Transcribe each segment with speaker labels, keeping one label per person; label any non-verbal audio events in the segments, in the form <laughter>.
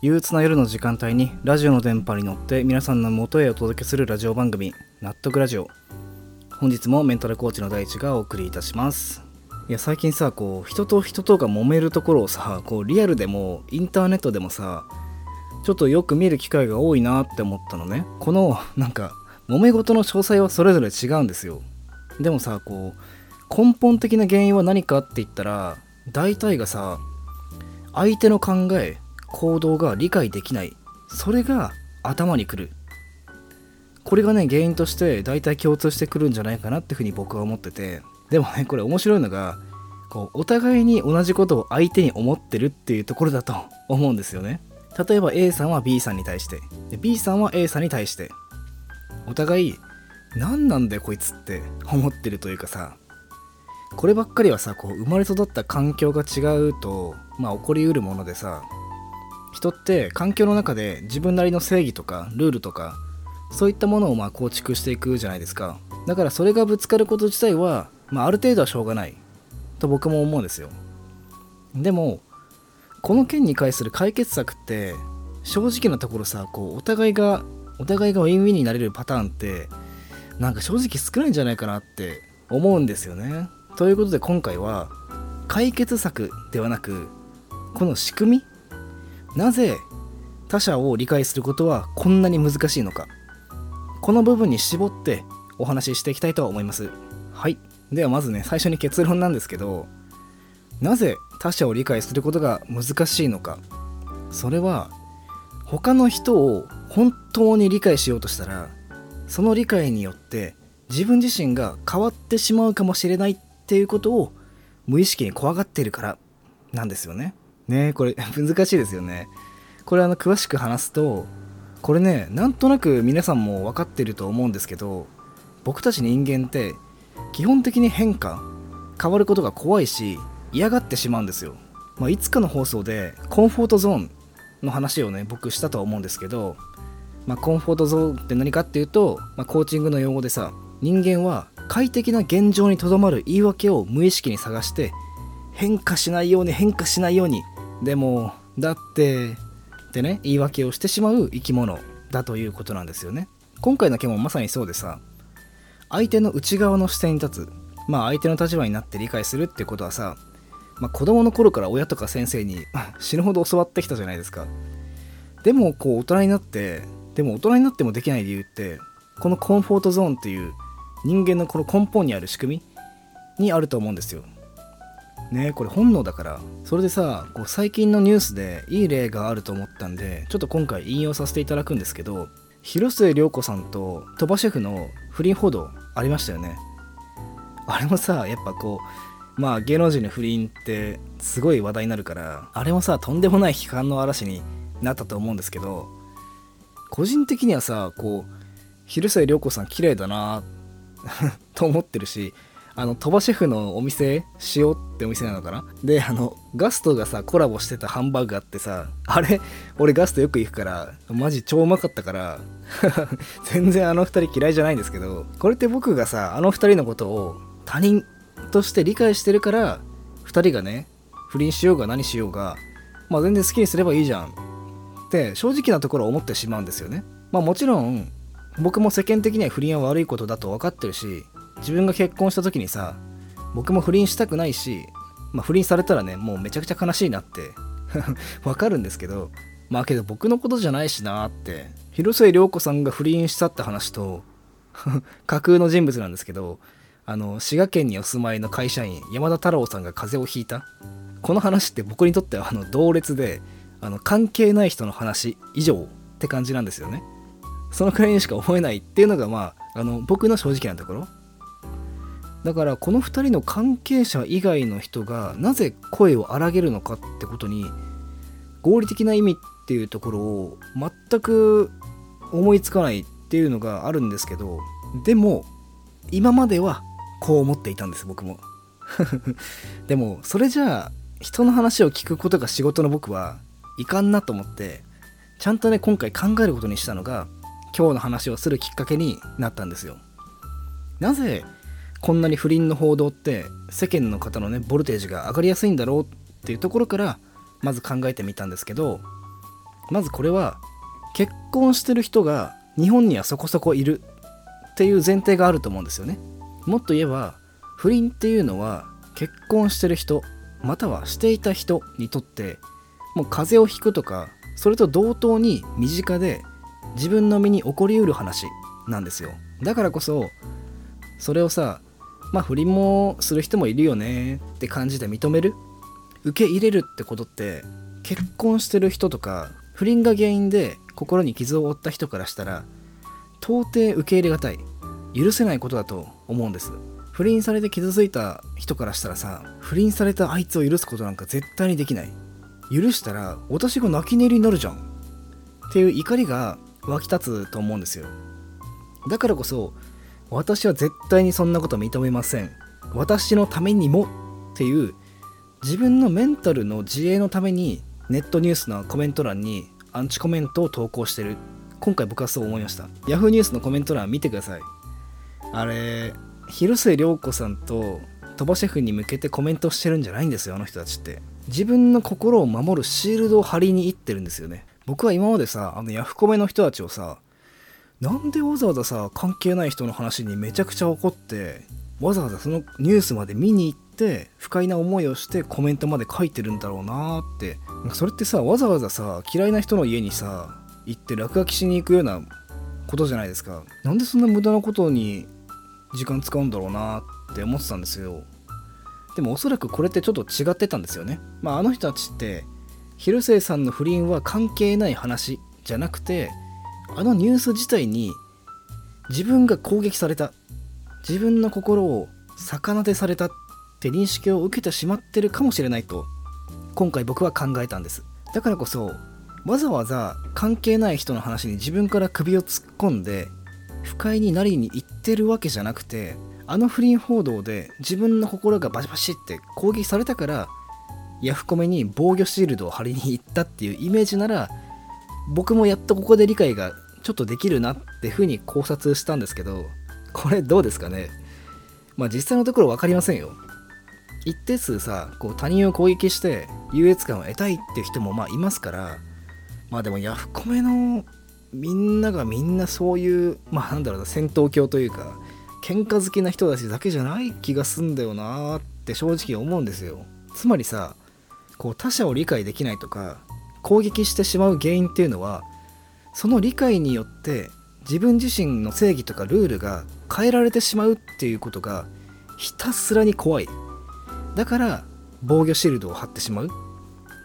Speaker 1: 憂鬱な夜の時間帯にラジオの電波に乗って皆さんの元へお届けするラジオ番組納得ラジオ。本日もメンタルコーチの大地がお送りいたします。いや最近さこう人と人とが揉めるところをさこうリアルでもインターネットでもさちょっとよく見る機会が多いなって思ったのね。このなんか揉め事の詳細はそれぞれ違うんですよ。でもさこう根本的な原因は何かって言ったら大体がさ相手の考え行動が理解できない。それが頭にくる。これがね原因として大体共通してくるんじゃないかなっていうふうに僕は思ってて。でもねこれ面白いのがこうお互いに同じことを相手に思ってるっていうところだと <laughs> 思うんですよね。例えば A さんは B さんに対して。で B さんは A さんに対して。お互い何なんだよこいつって <laughs> 思ってるというかさ。こればっかりはさこう生まれ育った環境が違うとまあ起こりうるものでさ。人って環境の中で自分なりの正義とかルールとかそういったものをま構築していくじゃないですか。だからそれがぶつかること自体は、まあ、ある程度はしょうがないと僕も思うんですよ。でもこの件に関する解決策って正直なところさこうお互いがお互いがウィンウィンになれるパターンってなんか正直少ないんじゃないかなって思うんですよね。ということで今回は解決策ではなくこの仕組みなぜ他者を理解することはこんなに難しいのか。この部分に絞ってお話ししていきたいと思います。はい。ではまずね最初に結論なんですけどなぜ他者を理解することが難しいのか。それは他の人を本当に理解しようとしたらその理解によって自分自身が変わってしまうかもしれないっていうことを無意識に怖がっているからなんですよね。ねこれ <laughs> 難しいですよね。これあの詳しく話すとこれねなんとなく皆さんも分かってると思うんですけど僕たち人間って基本的に変化変わることが怖いし嫌がってしまうんですよ。まあ、いつかの放送でコンフォートゾーンの話をね僕したとは思うんですけど、まあ、コンフォートゾーンって何かっていうと、まあ、コーチングの用語でさ人間は快適な現状にとどまる言い訳を無意識に探して変化しないように変化しないようにでもだってってね言い訳をしてしまう生き物だということなんですよね今回の件もまさにそうでさ相手の内側の視点に立つまあ相手の立場になって理解するってことはさ、まあ、子供の頃から親とか先生に死ぬほど教わってきたじゃないですかでもこう大人になってでも大人になってもできない理由ってこのコンフォートゾーンっていう人間のこの根本にある仕組みにあると思うんですよ。ねこれ本能だから。それでさこう最近のニュースでいい例があると思ったんでちょっと今回引用させていただくんですけど広末涼子さんと鳥羽シェフの不倫報道ありましたよね。あれもさやっぱこうまあ芸能人の不倫ってすごい話題になるからあれもさとんでもない批判の嵐になったと思うんですけど個人的にはさこう広末涼子さん綺麗だな <laughs> と思ってるしあの鳥羽シェフのお店塩ってお店なのかな？であのガストがさコラボしてたハンバーグあってさあれ？俺ガストよく行くからマジ超うまかったから <laughs> 全然あの2人嫌いじゃないんですけどこれって僕がさあの2人のことを他人として理解してるから2人がね不倫しようが何しようがまあ全然好きにすればいいじゃん。って正直なところ思ってしまうんですよね。まあもちろん僕も世間的には不倫は悪いことだと分かってるし自分が結婚した時にさ僕も不倫したくないし、まあ、不倫されたらねもうめちゃくちゃ悲しいなって <laughs> 分かるんですけどまあけど僕のことじゃないしなって広末涼子さんが不倫したって話と <laughs> 架空の人物なんですけどあの滋賀県にお住まいの会社員山田太郎さんが風邪をひいた。この話って僕にとってはあの同列であの関係ない人の話以上って感じなんですよね。そのくらいにしか思えないっていうのがまああの僕の正直なところ。だからこの2人の関係者以外の人がなぜ声を荒げるのかってことに合理的な意味っていうところを全く思いつかないっていうのがあるんですけどでも今まではこう思っていたんです僕も。<laughs> でもそれじゃあ人の話を聞くことが仕事の僕はいかんなと思ってちゃんとね今回考えることにしたのが今日の話をするきっかけになったんですよ。なぜこんなに不倫の報道って世間の方のねボルテージが上がりやすいんだろうっていうところからまず考えてみたんですけどまずこれは結婚してる人が日本にはそこそこいるっていう前提があると思うんですよね。もっと言えば不倫っていうのは結婚してる人またはしていた人にとってもう風邪をひくとかそれと同等に身近で自分の身に起こりうる話なんですよ。だからこそそれをさまあ不倫もする人もいるよねって感じで認める？受け入れるってことって結婚してる人とか不倫が原因で心に傷を負った人からしたら到底受け入れがたい。許せないことだと思うんです。不倫されて傷ついた人からしたらさ不倫されたあいつを許すことなんか絶対にできない。許したら私が泣き寝入りになるじゃんっていう怒りが湧き立つと思うんですよ。だからこそ私は絶対にそんなこと認めません。私のためにもっていう自分のメンタルの自衛のためにネットニュースのコメント欄にアンチコメントを投稿してる。今回僕はそう思いました。Yahoo ニュースのコメント欄見てください。あれ広末涼子さんと鳥羽シェフに向けてコメントしてるんじゃないんですよあの人たちって。自分の心を守るシールドを張りに行ってるんですよね。僕は今までさあのヤフコメの人たちをさなんでわざわざさ関係ない人の話にめちゃくちゃ怒ってわざわざそのニュースまで見に行って不快な思いをしてコメントまで書いてるんだろうなってそれってさわざわざさ嫌いな人の家にさ行って落書きしに行くようなことじゃないですか。なんでそんな無駄なことに時間使うんだろうなって思ってたんですよ。でもおそらくこれってちょっと違ってたんですよね。まああの人たちって広末さんの不倫は関係ない話じゃなくてあのニュース自体に自分が攻撃された自分の心を逆なでされたって認識を受けてしまってるかもしれないと今回僕は考えたんです。だからこそわざわざ関係ない人の話に自分から首を突っ込んで不快になりに行ってるわけじゃなくてあの不倫報道で自分の心がバシバシって攻撃されたからヤフコメに防御シールドを貼りに行ったっていうイメージなら僕もやっとここで理解がちょっとできるなってふうに考察したんですけどこれどうですかね？まあ実際のところ分かりませんよ。一定数さこう他人を攻撃して優越感を得たいっていう人もまあいますからまあでもヤフコメのみんながみんなそういうまあなんだろうな戦闘狂というか喧嘩好きな人たちだけじゃない気がすんだよなーって正直思うんですよ。つまりさこう他者を理解できないとか攻撃してしまう原因っていうのはその理解によって自分自身の正義とかルールが変えられてしまうっていうことがひたすらに怖い。だから防御シールドを貼ってしまう。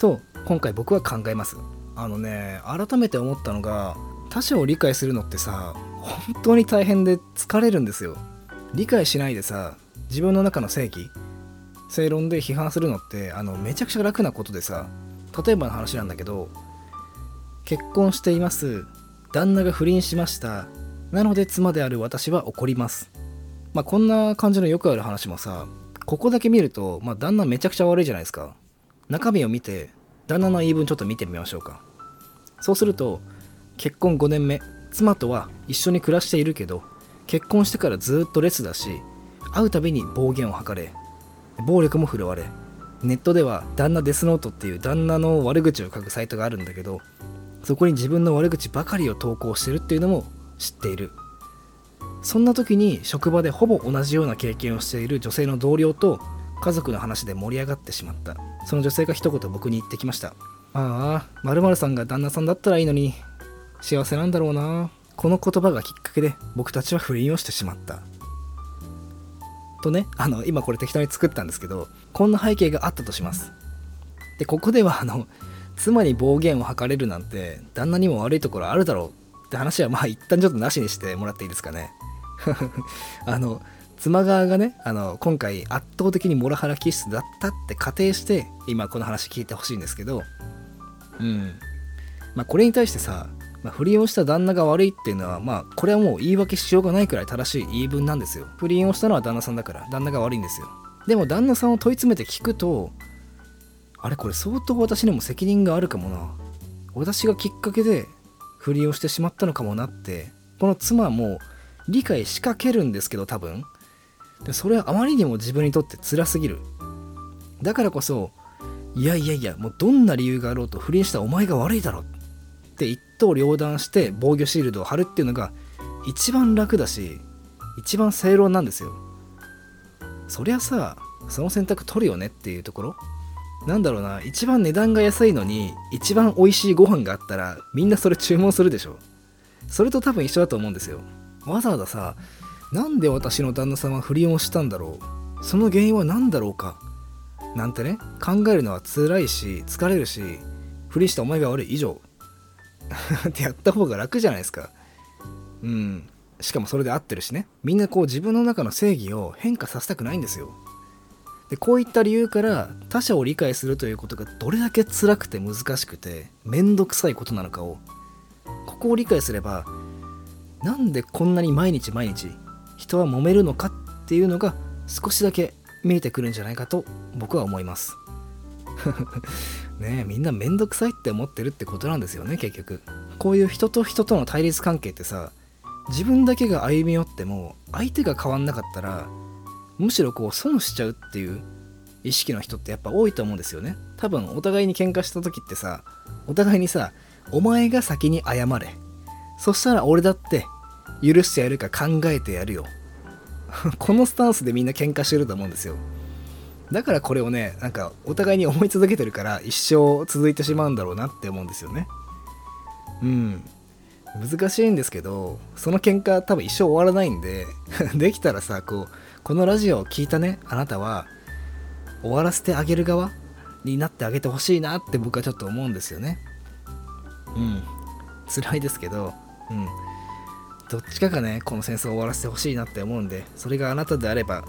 Speaker 1: と今回僕は考えます。あのね改めて思ったのが他者を理解するのってさ本当に大変で疲れるんですよ。理解しないでさ自分の中の正義正論で批判するのってあのめちゃくちゃ楽なことでさ例えばの話なんだけど結婚しています。旦那が不倫しました。なので妻である私は怒ります。まあこんな感じのよくある話もさここだけ見ると、まあ、旦那めちゃくちゃ悪いじゃないですか。中身を見て旦那の言い分ちょっと見てみましょうか。そうすると結婚5年目妻とは一緒に暮らしているけど結婚してからずっと列だし会うたびに暴言を吐かれ暴力も振るわれネットでは旦那デスノートっていう旦那の悪口を書くサイトがあるんだけどそこに自分の悪口ばかりを投稿してるっていうのも知っている。そんな時に職場でほぼ同じような経験をしている女性の同僚と家族の話で盛り上がってしまった。その女性が一言僕に言ってきましたああ〇〇さんが旦那さんだったらいいのに幸せなんだろうな。この言葉がきっかけで僕たちは不倫をしてしまった。とねあの今これ適当に作ったんですけどこんな背景があったとします。でここではあの妻に暴言を吐かれるなんて旦那にも悪いところあるだろうって話はまあ一旦ちょっとなしにしてもらっていいですかね。<laughs> あの妻側がねあの今回圧倒的にモラハラ気質だったって仮定して今この話聞いてほしいんですけどうん。まあこれに対してさ、まあ、不倫をした旦那が悪いっていうのはまあこれはもう言い訳しようがないくらい正しい言い分なんですよ。不倫をしたのは旦那さんだから旦那が悪いんですよ。でも旦那さんを問い詰めて聞くとあれこれ相当私にも責任があるかもな。私がきっかけで不倫をしてしまったのかもなってこの妻も理解しかけるんですけど多分。でそれはあまりにも自分にとって辛すぎる。だからこそいやいやいやもうどんな理由があろうと不倫したお前が悪いだろって一刀両断して防御シールドを貼るっていうのが一番楽だし一番正論なんですよ。そりゃさその選択取るよねっていうところ。なんだろうな一番値段が安いのに一番美味しいご飯があったらみんなそれ注文するでしょ。それと多分一緒だと思うんですよ。わざわざさなんで私の旦那さんは不倫をしたんだろう。その原因は何だろうか。なんてね考えるのは辛いし疲れるし不倫したお前が悪い以上。<laughs> ってやった方が楽じゃないですか。うん。しかもそれで合ってるしね。みんなこう自分の中の正義を変化させたくないんですよ。でこういった理由から他者を理解するということがどれだけ辛くて難しくて面倒くさいことなのかをここを理解すればなんでこんなに毎日毎日人は揉めるのかっていうのが少しだけ見えてくるんじゃないかと僕は思います。<laughs> ねえみんな面倒くさいって思ってるってことなんですよね結局。こういう人と人との対立関係ってさ自分だけが歩み寄っても相手が変わんなかったらむしろこう損しちゃうっていう意識の人ってやっぱ多いと思うんですよね。多分お互いに喧嘩した時ってさお互いにさお前が先に謝れ。そしたら俺だって許してやるか考えてやるよ。<laughs> このスタンスでみんな喧嘩してると思うんですよ。だからこれをねなんかお互いに思い続けてるから一生続いてしまうんだろうなって思うんですよね。うん。難しいんですけどその喧嘩多分一生終わらないんで <laughs> できたらさこうこのラジオを聞いたねあなたは終わらせてあげる側になってあげてほしいなって僕はちょっと思うんですよね。うん。辛いですけどうん。どっちかがねこの戦争を終わらせてほしいなって思うんでそれがあなたであれば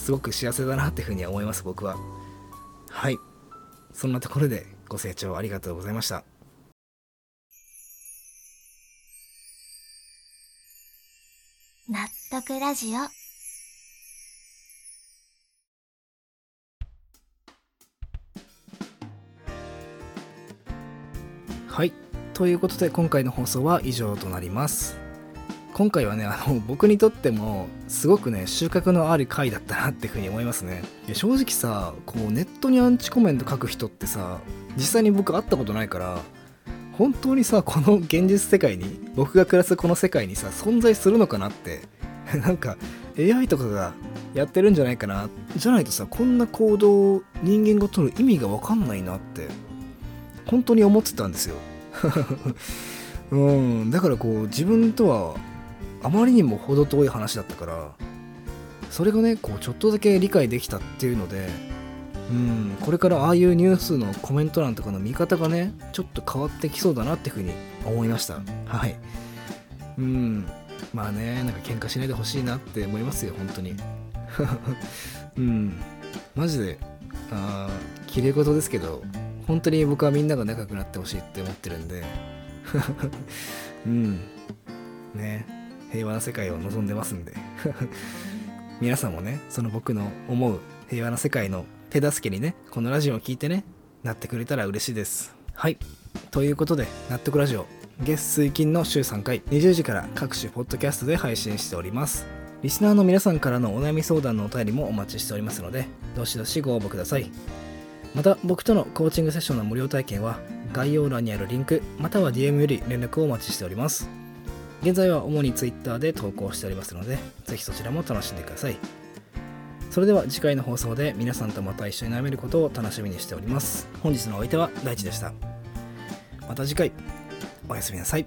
Speaker 1: すごく幸せだなっていうふうには思います僕は。はい。そんなところでご清聴ありがとうございました。
Speaker 2: 納得ラジオ。
Speaker 1: はい。ということで今回の放送は以上となります今回はねあの <laughs> 僕にとってもすごくね収穫のある回だったなっていうふうに思いますね。いや正直さこうネットにアンチコメント書く人ってさ実際に僕会ったことないから本当にさこの <laughs> 現実世界に僕が暮らすこの世界にさ存在するのかなって。<laughs> なんか AI とかがやってるんじゃないかな。じゃないとさこんな行動を人間が取る意味が分かんないなって本当に思ってたんですよ。うん。だからこう自分とはあまりにも程遠い話だったからそれがねこうちょっとだけ理解できたっていうのでうんこれからああいうニュースのコメント欄とかの見方がねちょっと変わってきそうだなっていうふうに思いました。はい。うん。まあねなんか喧嘩しないでほしいなって思いますよ本当に。<laughs> うん。マジであー綺麗事ですけど本当に僕はみんなが仲良くなってほしいって思ってるんで。<laughs> うん。ね。平和な世界を望んでますんで。<laughs> 皆さんもねその僕の思う平和な世界の手助けにねこのラジオを聞いてねなってくれたら嬉しいです。はい。ということで納得ラジオ月水金の週3回20時から各種ポッドキャストで配信しております。リスナーの皆さんからのお悩み相談のお便りもお待ちしておりますのでどしどしご応募ください。また僕とのコーチングセッションの無料体験は概要欄にあるリンクまたは DM より連絡をお待ちしております。現在は主に Twitter で投稿しておりますのでぜひそちらも楽しんでください。それでは次回の放送で皆さんとまた一緒に悩めることを楽しみにしております。本日のお相手は大地でした。また次回。おやすみなさい。